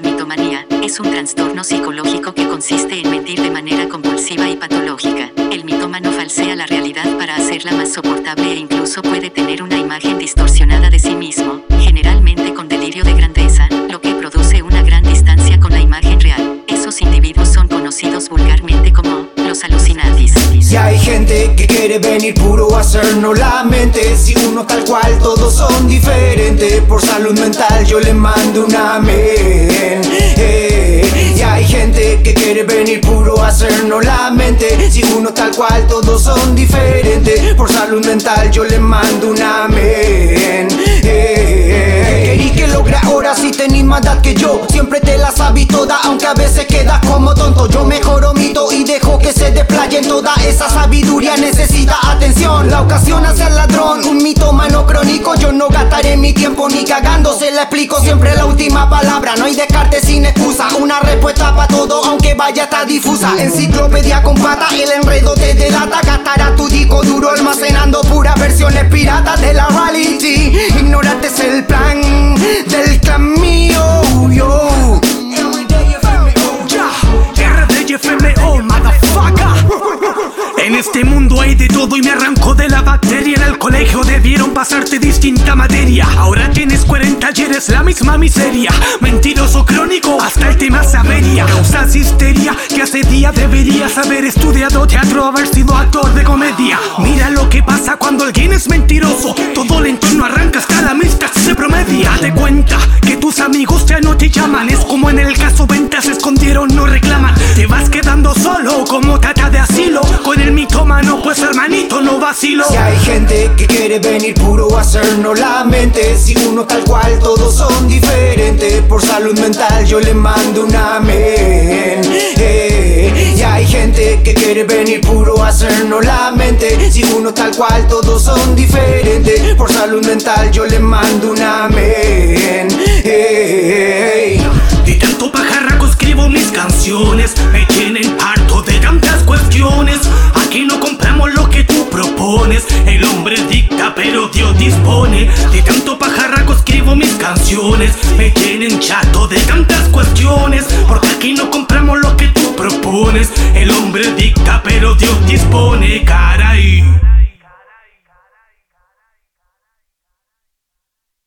La mitomanía es un trastorno psicológico que consiste en mentir de manera compulsiva y patológica. El mitómano falsea la realidad para hacerla más soportable e incluso puede tener una imagen distorsionada de sí mismo, generalmente con delirio de grandeza, lo que produce una gran distancia con la imagen real. Esos individuos son conocidos vulgarmente como los alucinantes. Y hay gente que quiere venir puro a hacernos la mente Si uno tal cual, todos son diferentes Por salud mental yo le mando un venir puro a hacernos la mente. Si uno tal cual, todos son diferentes. Por salud mental yo le mando un amén. Eh, Querí que logra ahora si tenés más edad que yo. Siempre te la sabí toda, aunque a veces quedas como tonto. Yo mejoro mito y dejo que se desplayen toda esa sabiduría necesita atención. La ocasión hace al ladrón, un mito mano crónico. Yo no gastaré mi tiempo ni cagando, se la explico siempre la última palabra. No hay descarte sin excusa, una respuesta para todo, aunque vaya está difusa. Enciclopedia con pata, el enredo te delata. Gastará tu disco duro almacenando puras versiones piratas de la reality. En este mundo hay de todo y me arrancó de la bacteria. En el colegio debieron pasarte distinta materia. Ahora tienes 40 y eres la misma miseria. Mentiroso crónico, hasta el tema sabería. Causas histeria que hace día deberías haber estudiado teatro, haber sido actor de comedia. Mira lo que pasa cuando alguien es mentiroso. Todo escondieron, no reclaman. Te vas quedando solo como tata de asilo. Con el mitómano, pues hermanito, no vacilo. Si hay gente que quiere venir puro a hacernos la mente Si uno tal cual, todos son diferentes Por salud mental yo le mando un amén Eh, Y hay gente que quiere venir puro a hacernos la mente Si uno tal cual, todos son diferentes Por salud mental yo le mando un amén Eh, me tienen harto de tantas cuestiones. Aquí no compramos lo que tú propones. El hombre dicta, pero Dios dispone. De tanto pajarraco escribo mis canciones. Me tienen chato de tantas cuestiones. Porque aquí